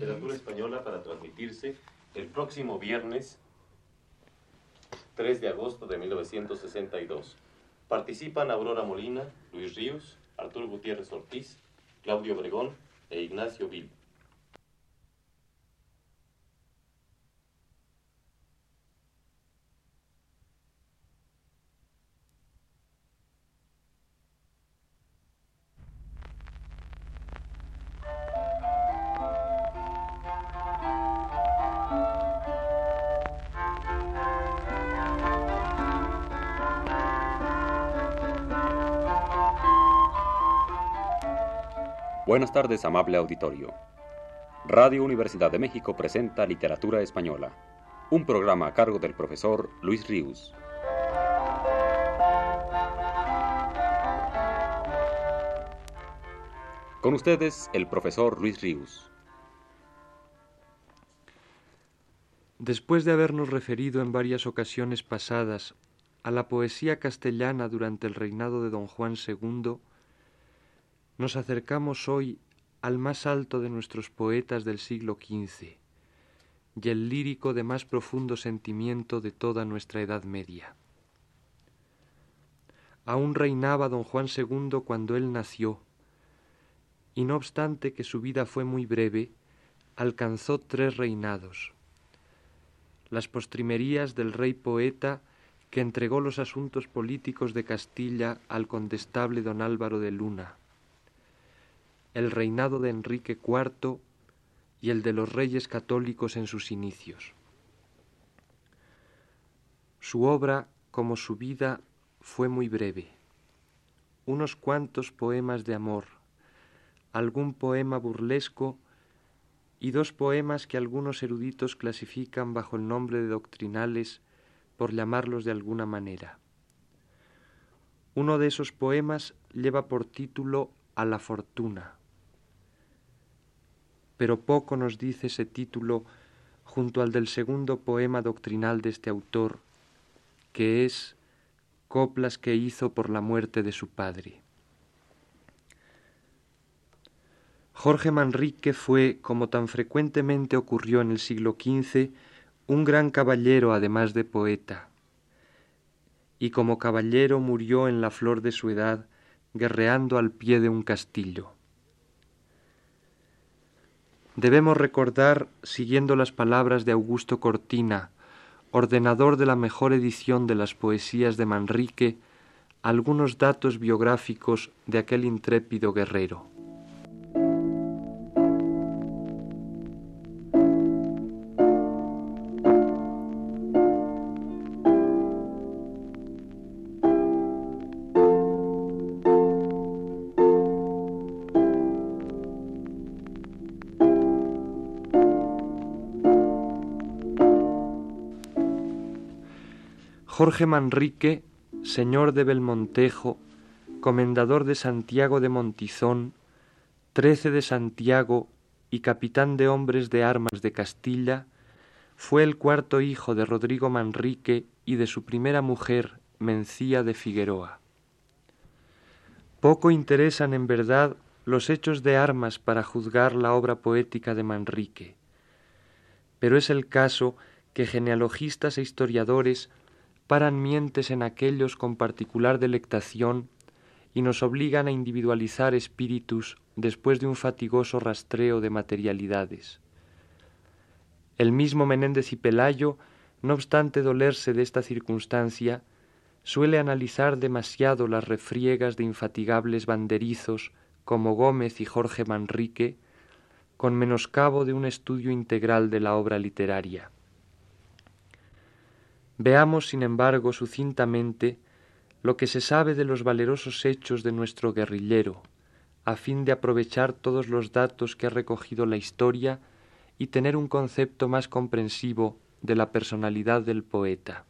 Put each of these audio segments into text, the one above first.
Literatura española para transmitirse el próximo viernes 3 de agosto de 1962. Participan Aurora Molina, Luis Ríos, Arturo Gutiérrez Ortiz, Claudio Obregón e Ignacio Vil. Buenas tardes, amable auditorio. Radio Universidad de México presenta Literatura Española, un programa a cargo del profesor Luis Ríos. Con ustedes, el profesor Luis Ríos. Después de habernos referido en varias ocasiones pasadas a la poesía castellana durante el reinado de don Juan II, nos acercamos hoy al más alto de nuestros poetas del siglo XV y el lírico de más profundo sentimiento de toda nuestra Edad Media. Aún reinaba don Juan II cuando él nació, y no obstante que su vida fue muy breve, alcanzó tres reinados. Las postrimerías del rey poeta que entregó los asuntos políticos de Castilla al condestable don Álvaro de Luna, el reinado de Enrique IV y el de los reyes católicos en sus inicios. Su obra, como su vida, fue muy breve. Unos cuantos poemas de amor, algún poema burlesco y dos poemas que algunos eruditos clasifican bajo el nombre de doctrinales por llamarlos de alguna manera. Uno de esos poemas lleva por título A la fortuna pero poco nos dice ese título junto al del segundo poema doctrinal de este autor, que es Coplas que hizo por la muerte de su padre. Jorge Manrique fue, como tan frecuentemente ocurrió en el siglo XV, un gran caballero además de poeta, y como caballero murió en la flor de su edad, guerreando al pie de un castillo debemos recordar, siguiendo las palabras de Augusto Cortina, ordenador de la mejor edición de las poesías de Manrique, algunos datos biográficos de aquel intrépido guerrero. Jorge Manrique, señor de Belmontejo, comendador de Santiago de Montizón, trece de Santiago y capitán de hombres de armas de Castilla, fue el cuarto hijo de Rodrigo Manrique y de su primera mujer, Mencía de Figueroa. Poco interesan en verdad los hechos de armas para juzgar la obra poética de Manrique, pero es el caso que genealogistas e historiadores paran mientes en aquellos con particular delectación y nos obligan a individualizar espíritus después de un fatigoso rastreo de materialidades. El mismo Menéndez y Pelayo, no obstante dolerse de esta circunstancia, suele analizar demasiado las refriegas de infatigables banderizos como Gómez y Jorge Manrique, con menoscabo de un estudio integral de la obra literaria. Veamos, sin embargo, sucintamente lo que se sabe de los valerosos hechos de nuestro guerrillero, a fin de aprovechar todos los datos que ha recogido la historia y tener un concepto más comprensivo de la personalidad del poeta.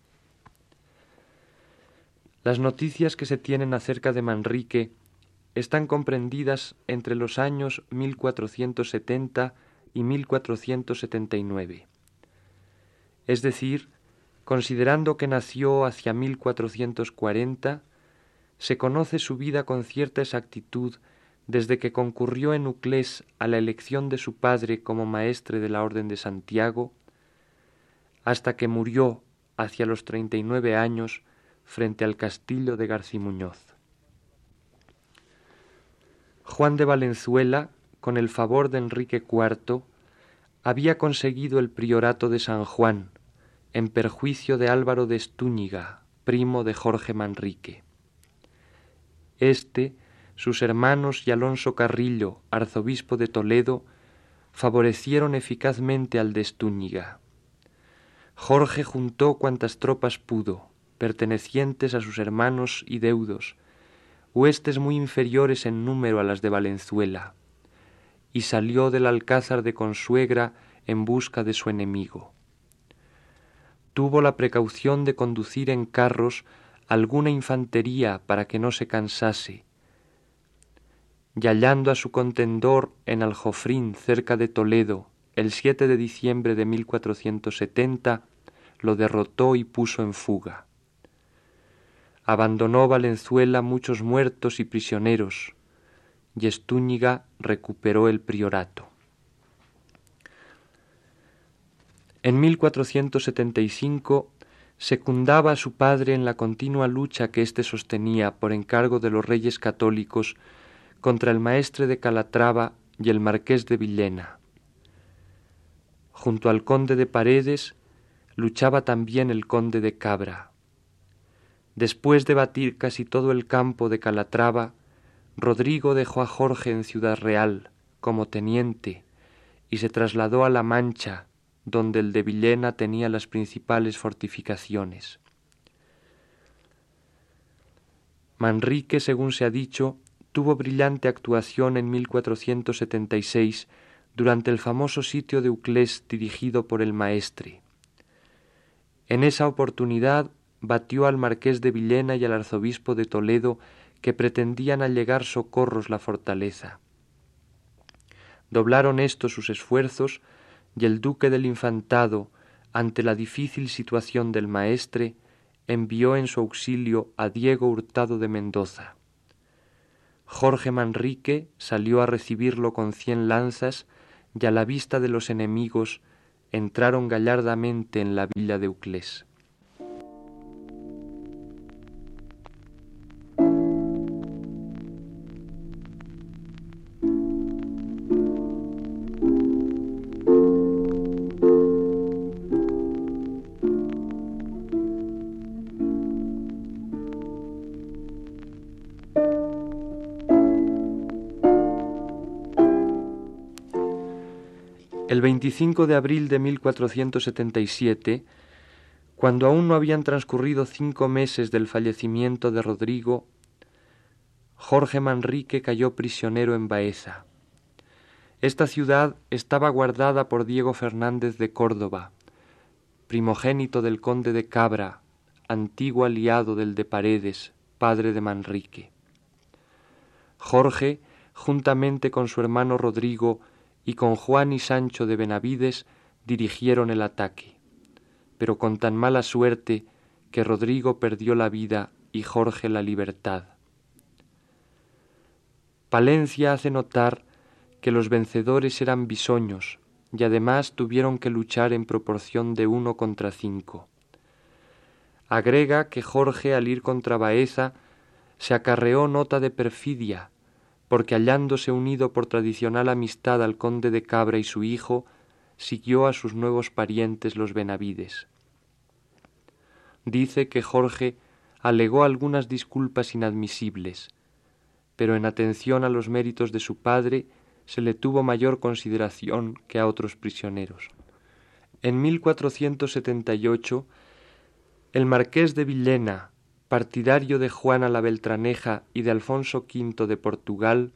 Las noticias que se tienen acerca de Manrique están comprendidas entre los años 1470 y 1479, es decir, Considerando que nació hacia 1440, se conoce su vida con cierta exactitud desde que concurrió en Uclés a la elección de su padre como maestre de la Orden de Santiago, hasta que murió hacia los treinta y nueve años frente al castillo de Garcimuñoz. Juan de Valenzuela, con el favor de Enrique IV, había conseguido el priorato de San Juan, en perjuicio de Álvaro de Estúñiga, primo de Jorge Manrique. Este, sus hermanos y Alonso Carrillo, arzobispo de Toledo, favorecieron eficazmente al de Estúñiga. Jorge juntó cuantas tropas pudo, pertenecientes a sus hermanos y deudos, huestes muy inferiores en número a las de Valenzuela, y salió del alcázar de Consuegra en busca de su enemigo. Tuvo la precaución de conducir en carros alguna infantería para que no se cansase, y hallando a su contendor en Aljofrín, cerca de Toledo, el 7 de diciembre de 1470, lo derrotó y puso en fuga. Abandonó Valenzuela muchos muertos y prisioneros, y Estúñiga recuperó el priorato. En 1475 secundaba a su padre en la continua lucha que éste sostenía por encargo de los reyes católicos contra el maestre de Calatrava y el marqués de Villena. Junto al conde de Paredes luchaba también el conde de Cabra. Después de batir casi todo el campo de Calatrava, Rodrigo dejó a Jorge en Ciudad Real como teniente y se trasladó a La Mancha, donde el de Villena tenía las principales fortificaciones. Manrique, según se ha dicho, tuvo brillante actuación en 1476 durante el famoso sitio de Uclés dirigido por el maestre. En esa oportunidad batió al marqués de Villena y al arzobispo de Toledo que pretendían allegar socorros la fortaleza. Doblaron estos sus esfuerzos y el duque del infantado, ante la difícil situación del maestre, envió en su auxilio a Diego Hurtado de Mendoza. Jorge Manrique salió a recibirlo con cien lanzas y a la vista de los enemigos entraron gallardamente en la villa de Uclés. El 25 de abril de 1477, cuando aún no habían transcurrido cinco meses del fallecimiento de Rodrigo, Jorge Manrique cayó prisionero en Baeza. Esta ciudad estaba guardada por Diego Fernández de Córdoba, primogénito del conde de Cabra, antiguo aliado del de Paredes, padre de Manrique. Jorge, juntamente con su hermano Rodrigo, y con Juan y Sancho de Benavides dirigieron el ataque, pero con tan mala suerte que Rodrigo perdió la vida y Jorge la libertad. Palencia hace notar que los vencedores eran bisoños y además tuvieron que luchar en proporción de uno contra cinco. Agrega que Jorge al ir contra Baeza se acarreó nota de perfidia porque hallándose unido por tradicional amistad al conde de Cabra y su hijo, siguió a sus nuevos parientes los Benavides. Dice que Jorge alegó algunas disculpas inadmisibles, pero en atención a los méritos de su padre se le tuvo mayor consideración que a otros prisioneros. En 1478, el marqués de Villena, partidario de Juana la Beltraneja y de Alfonso V de Portugal,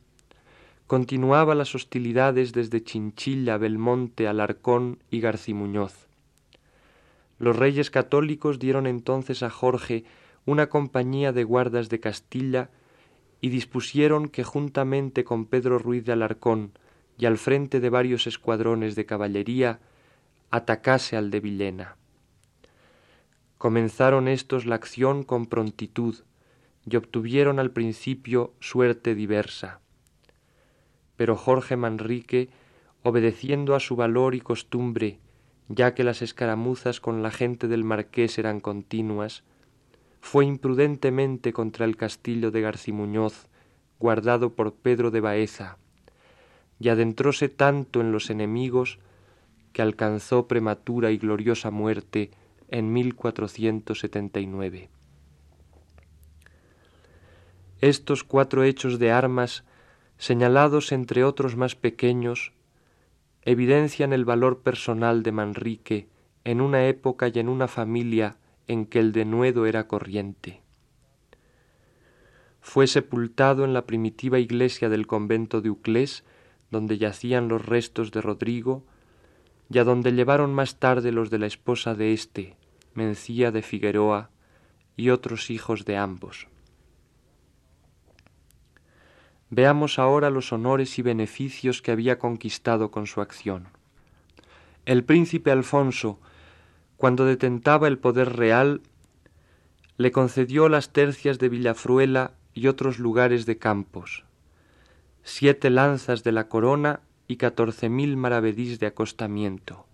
continuaba las hostilidades desde Chinchilla, Belmonte, Alarcón y Garcimuñoz. Los reyes católicos dieron entonces a Jorge una compañía de guardas de Castilla y dispusieron que juntamente con Pedro Ruiz de Alarcón y al frente de varios escuadrones de caballería atacase al de Villena. Comenzaron éstos la acción con prontitud y obtuvieron al principio suerte diversa. pero Jorge Manrique, obedeciendo a su valor y costumbre, ya que las escaramuzas con la gente del marqués eran continuas, fue imprudentemente contra el castillo de Garcimuñoz, guardado por Pedro de Baeza, y adentróse tanto en los enemigos que alcanzó prematura y gloriosa muerte en 1479. Estos cuatro hechos de armas, señalados entre otros más pequeños, evidencian el valor personal de Manrique en una época y en una familia en que el denuedo era corriente. Fue sepultado en la primitiva iglesia del convento de Uclés, donde yacían los restos de Rodrigo, y a donde llevaron más tarde los de la esposa de éste, Mencía de Figueroa, y otros hijos de ambos. Veamos ahora los honores y beneficios que había conquistado con su acción. El príncipe Alfonso, cuando detentaba el poder real, le concedió las tercias de Villafruela y otros lugares de campos, siete lanzas de la corona y catorce mil maravedís de acostamiento.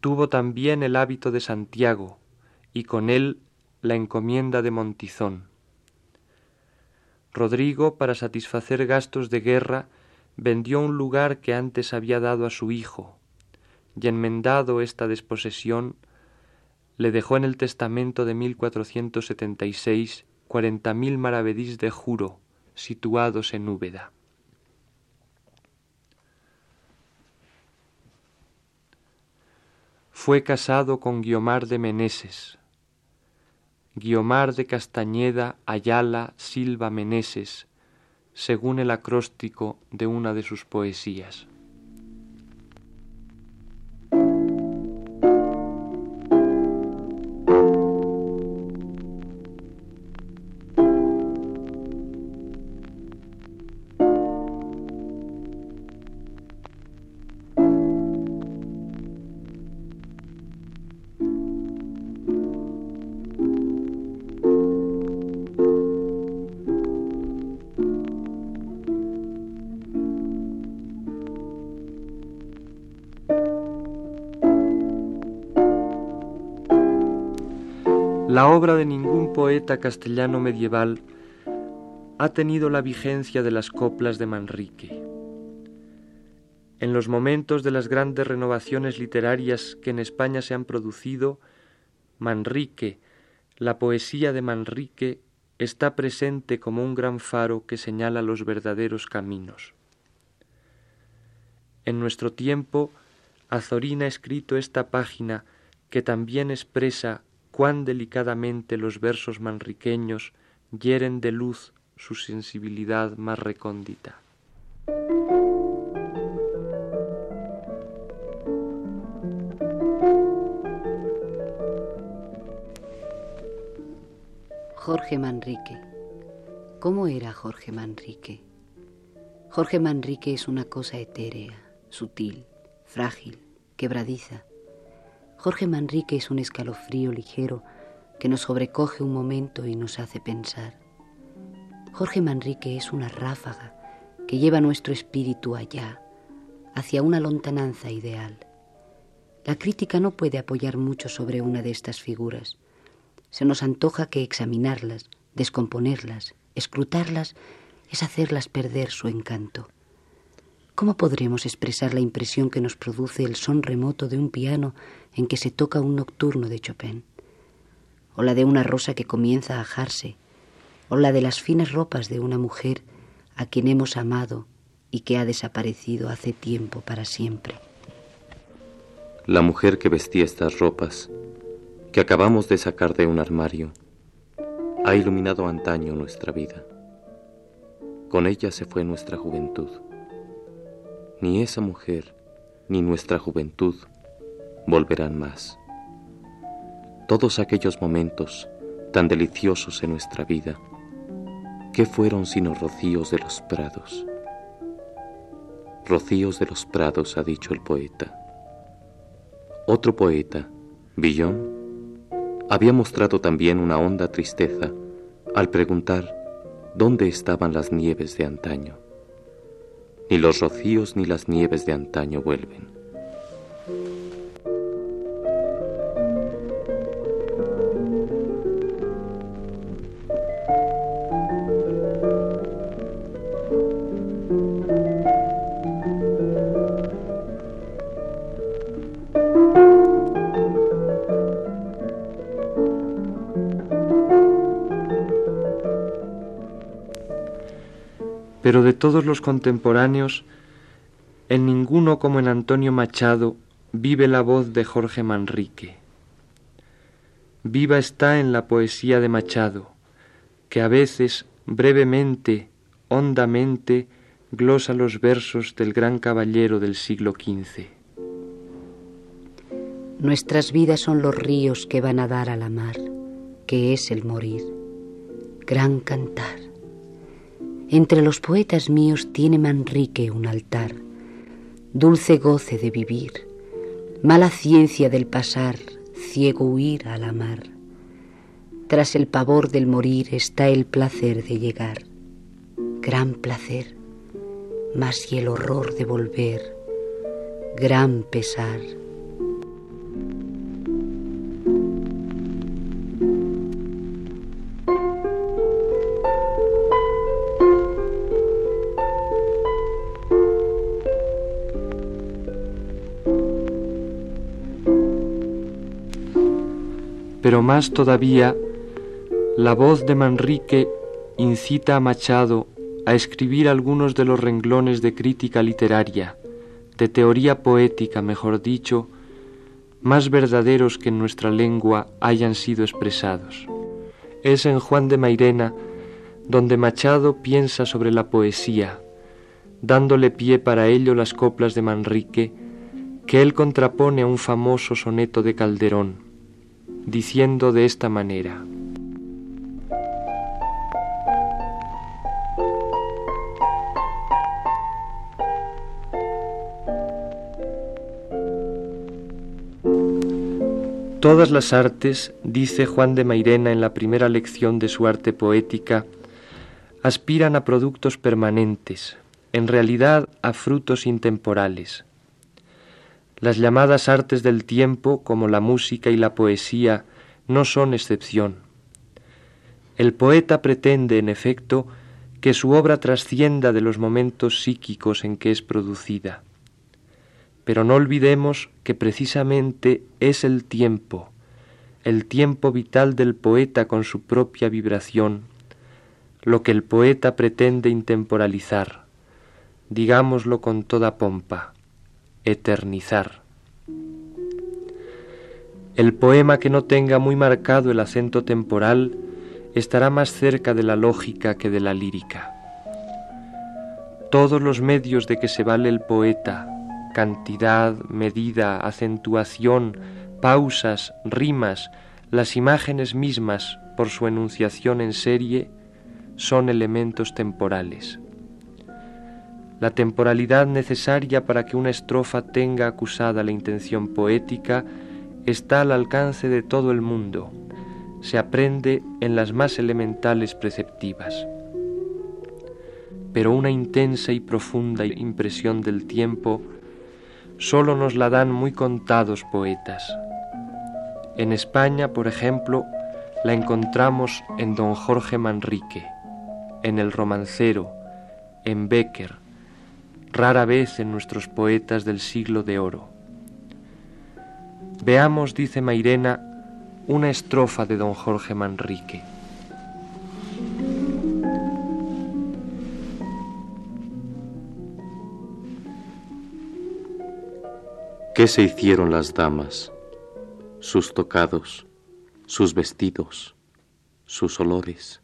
Tuvo también el hábito de Santiago y con él la encomienda de Montizón. Rodrigo, para satisfacer gastos de guerra, vendió un lugar que antes había dado a su hijo, y enmendado esta desposesión, le dejó en el testamento de 1476 cuarenta mil maravedís de juro situados en Úbeda. Fue casado con Guiomar de Meneses, Guiomar de Castañeda, Ayala, Silva Meneses, según el acróstico de una de sus poesías. Obra de ningún poeta castellano medieval ha tenido la vigencia de las coplas de Manrique. En los momentos de las grandes renovaciones literarias que en España se han producido, Manrique, la poesía de Manrique, está presente como un gran faro que señala los verdaderos caminos. En nuestro tiempo, Azorín ha escrito esta página que también expresa cuán delicadamente los versos manriqueños hieren de luz su sensibilidad más recóndita. Jorge Manrique. ¿Cómo era Jorge Manrique? Jorge Manrique es una cosa etérea, sutil, frágil, quebradiza, Jorge Manrique es un escalofrío ligero que nos sobrecoge un momento y nos hace pensar. Jorge Manrique es una ráfaga que lleva nuestro espíritu allá, hacia una lontananza ideal. La crítica no puede apoyar mucho sobre una de estas figuras. Se nos antoja que examinarlas, descomponerlas, escrutarlas, es hacerlas perder su encanto. ¿Cómo podremos expresar la impresión que nos produce el son remoto de un piano en que se toca un nocturno de Chopin? ¿O la de una rosa que comienza a ajarse? ¿O la de las finas ropas de una mujer a quien hemos amado y que ha desaparecido hace tiempo para siempre? La mujer que vestía estas ropas, que acabamos de sacar de un armario, ha iluminado antaño nuestra vida. Con ella se fue nuestra juventud ni esa mujer, ni nuestra juventud volverán más. Todos aquellos momentos tan deliciosos en nuestra vida, ¿qué fueron sino rocíos de los prados? Rocíos de los prados, ha dicho el poeta. Otro poeta, Villon, había mostrado también una honda tristeza al preguntar dónde estaban las nieves de antaño. Ni los rocíos ni las nieves de antaño vuelven. Pero de todos los contemporáneos, en ninguno como en Antonio Machado vive la voz de Jorge Manrique. Viva está en la poesía de Machado, que a veces, brevemente, hondamente, glosa los versos del gran caballero del siglo XV. Nuestras vidas son los ríos que van a dar a la mar, que es el morir. Gran cantar. Entre los poetas míos tiene Manrique un altar, dulce goce de vivir, mala ciencia del pasar, ciego huir a la mar. Tras el pavor del morir está el placer de llegar, gran placer, más y el horror de volver, gran pesar. Más todavía, la voz de Manrique incita a Machado a escribir algunos de los renglones de crítica literaria, de teoría poética, mejor dicho, más verdaderos que en nuestra lengua hayan sido expresados. Es en Juan de Mairena donde Machado piensa sobre la poesía, dándole pie para ello las coplas de Manrique, que él contrapone a un famoso soneto de Calderón diciendo de esta manera, Todas las artes, dice Juan de Mairena en la primera lección de su arte poética, aspiran a productos permanentes, en realidad a frutos intemporales. Las llamadas artes del tiempo, como la música y la poesía, no son excepción. El poeta pretende, en efecto, que su obra trascienda de los momentos psíquicos en que es producida. Pero no olvidemos que precisamente es el tiempo, el tiempo vital del poeta con su propia vibración, lo que el poeta pretende intemporalizar, digámoslo con toda pompa eternizar. El poema que no tenga muy marcado el acento temporal estará más cerca de la lógica que de la lírica. Todos los medios de que se vale el poeta, cantidad, medida, acentuación, pausas, rimas, las imágenes mismas por su enunciación en serie, son elementos temporales. La temporalidad necesaria para que una estrofa tenga acusada la intención poética está al alcance de todo el mundo, se aprende en las más elementales preceptivas. Pero una intensa y profunda impresión del tiempo solo nos la dan muy contados poetas. En España, por ejemplo, la encontramos en don Jorge Manrique, en el romancero, en Becker, rara vez en nuestros poetas del siglo de oro. Veamos, dice Mairena, una estrofa de don Jorge Manrique. ¿Qué se hicieron las damas? Sus tocados, sus vestidos, sus olores.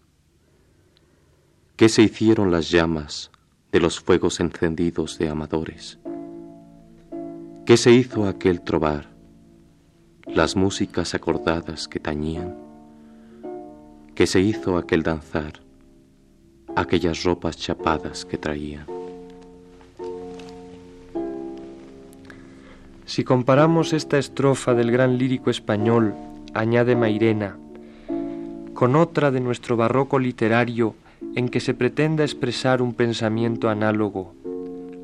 ¿Qué se hicieron las llamas? De los fuegos encendidos de amadores. ¿Qué se hizo aquel trobar? Las músicas acordadas que tañían. ¿Qué se hizo aquel danzar? Aquellas ropas chapadas que traían. Si comparamos esta estrofa del gran lírico español, añade Mairena, con otra de nuestro barroco literario en que se pretenda expresar un pensamiento análogo,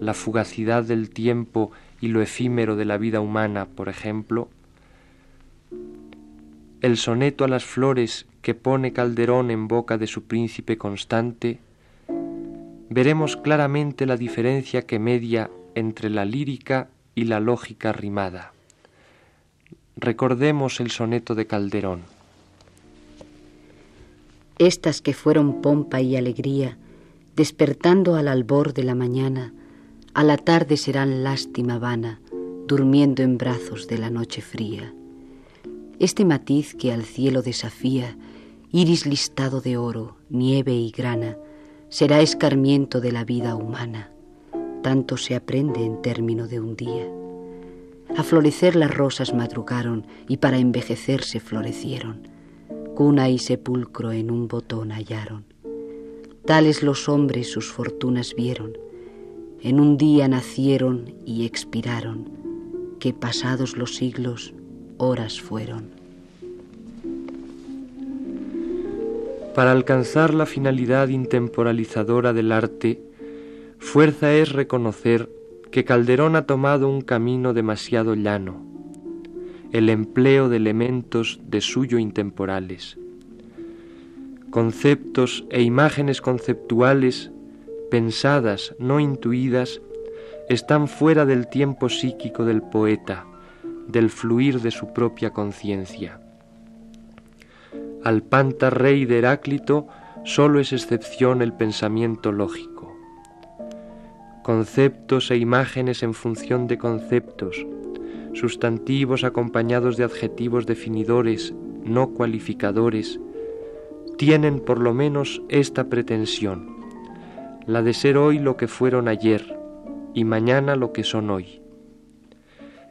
la fugacidad del tiempo y lo efímero de la vida humana, por ejemplo, el soneto a las flores que pone Calderón en boca de su príncipe constante, veremos claramente la diferencia que media entre la lírica y la lógica rimada. Recordemos el soneto de Calderón. Estas que fueron pompa y alegría, despertando al albor de la mañana, a la tarde serán lástima vana, durmiendo en brazos de la noche fría. Este matiz que al cielo desafía, iris listado de oro, nieve y grana, será escarmiento de la vida humana. Tanto se aprende en término de un día. A florecer las rosas madrugaron y para envejecerse florecieron. Cuna y sepulcro en un botón hallaron. Tales los hombres sus fortunas vieron en un día nacieron y expiraron, que pasados los siglos, horas fueron. Para alcanzar la finalidad intemporalizadora del arte, fuerza es reconocer que Calderón ha tomado un camino demasiado llano, el empleo de elementos de suyo intemporales. Conceptos e imágenes conceptuales pensadas, no intuidas, están fuera del tiempo psíquico del poeta, del fluir de su propia conciencia. Al panta rey de Heráclito solo es excepción el pensamiento lógico. Conceptos e imágenes en función de conceptos, sustantivos acompañados de adjetivos definidores, no cualificadores, tienen por lo menos esta pretensión la de ser hoy lo que fueron ayer y mañana lo que son hoy.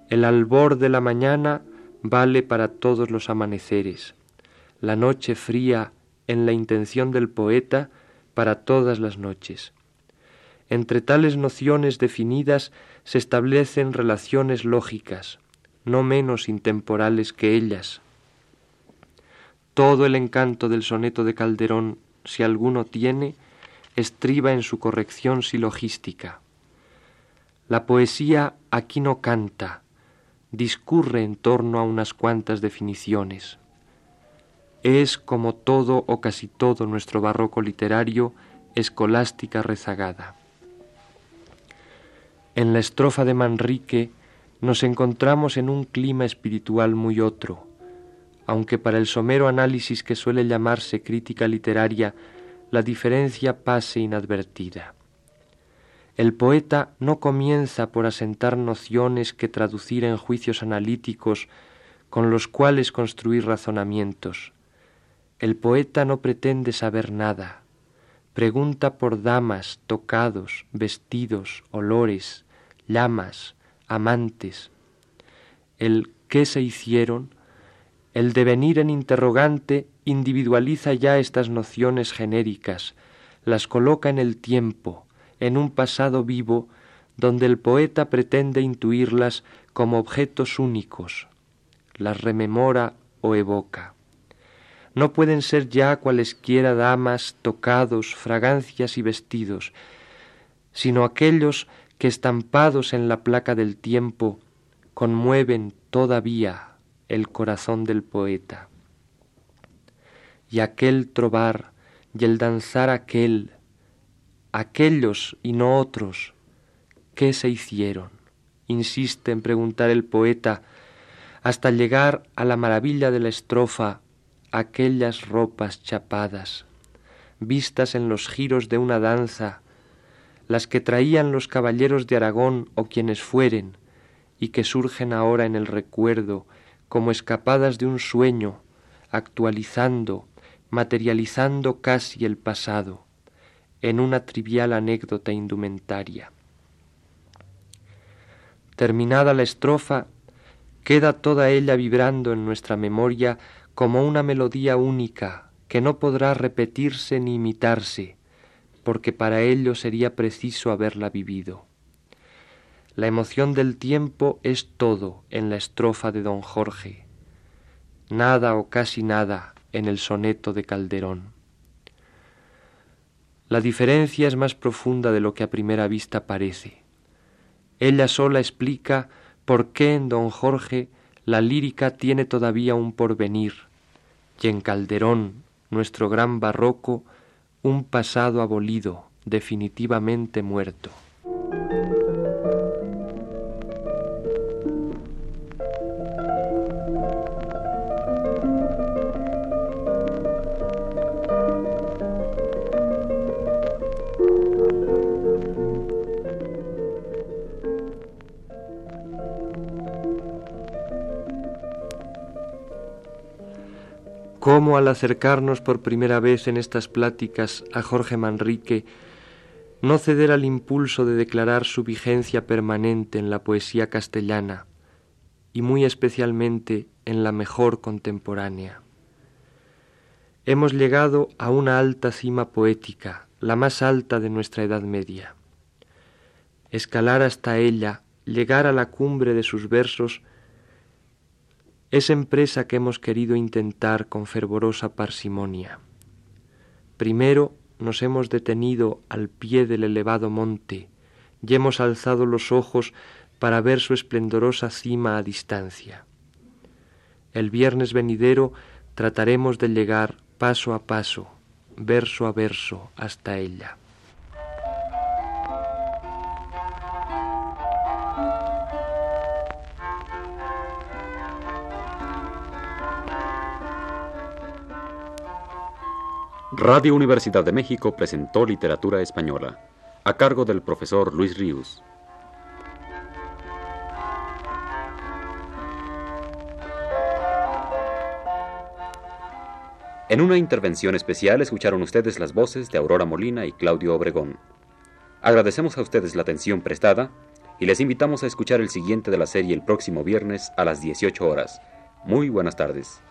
El albor de la mañana vale para todos los amaneceres, la noche fría en la intención del poeta para todas las noches. Entre tales nociones definidas se establecen relaciones lógicas, no menos intemporales que ellas. Todo el encanto del soneto de Calderón, si alguno tiene, estriba en su corrección silogística. La poesía aquí no canta, discurre en torno a unas cuantas definiciones. Es, como todo o casi todo nuestro barroco literario, escolástica rezagada. En la estrofa de Manrique nos encontramos en un clima espiritual muy otro, aunque para el somero análisis que suele llamarse crítica literaria la diferencia pase inadvertida. El poeta no comienza por asentar nociones que traducir en juicios analíticos con los cuales construir razonamientos. El poeta no pretende saber nada, pregunta por damas, tocados, vestidos, olores, llamas, amantes. El qué se hicieron, el devenir en interrogante individualiza ya estas nociones genéricas, las coloca en el tiempo, en un pasado vivo, donde el poeta pretende intuirlas como objetos únicos, las rememora o evoca. No pueden ser ya cualesquiera damas, tocados, fragancias y vestidos, sino aquellos que estampados en la placa del tiempo conmueven todavía el corazón del poeta y aquel trobar y el danzar aquel, aquellos y no otros, ¿qué se hicieron? Insiste en preguntar el poeta, hasta llegar a la maravilla de la estrofa, aquellas ropas chapadas, vistas en los giros de una danza, las que traían los caballeros de Aragón o quienes fueren, y que surgen ahora en el recuerdo como escapadas de un sueño, actualizando, materializando casi el pasado en una trivial anécdota indumentaria. Terminada la estrofa, queda toda ella vibrando en nuestra memoria como una melodía única que no podrá repetirse ni imitarse, porque para ello sería preciso haberla vivido. La emoción del tiempo es todo en la estrofa de don Jorge. Nada o casi nada en el soneto de Calderón. La diferencia es más profunda de lo que a primera vista parece. Ella sola explica por qué en don Jorge la lírica tiene todavía un porvenir, y en Calderón, nuestro gran barroco, un pasado abolido, definitivamente muerto. Cómo al acercarnos por primera vez en estas pláticas a Jorge Manrique, no ceder al impulso de declarar su vigencia permanente en la poesía castellana y muy especialmente en la mejor contemporánea. Hemos llegado a una alta cima poética, la más alta de nuestra Edad Media. Escalar hasta ella, llegar a la cumbre de sus versos, es empresa que hemos querido intentar con fervorosa parsimonia. Primero nos hemos detenido al pie del elevado monte y hemos alzado los ojos para ver su esplendorosa cima a distancia. El viernes venidero trataremos de llegar paso a paso, verso a verso, hasta ella. Radio Universidad de México presentó Literatura Española, a cargo del profesor Luis Ríos. En una intervención especial escucharon ustedes las voces de Aurora Molina y Claudio Obregón. Agradecemos a ustedes la atención prestada y les invitamos a escuchar el siguiente de la serie el próximo viernes a las 18 horas. Muy buenas tardes.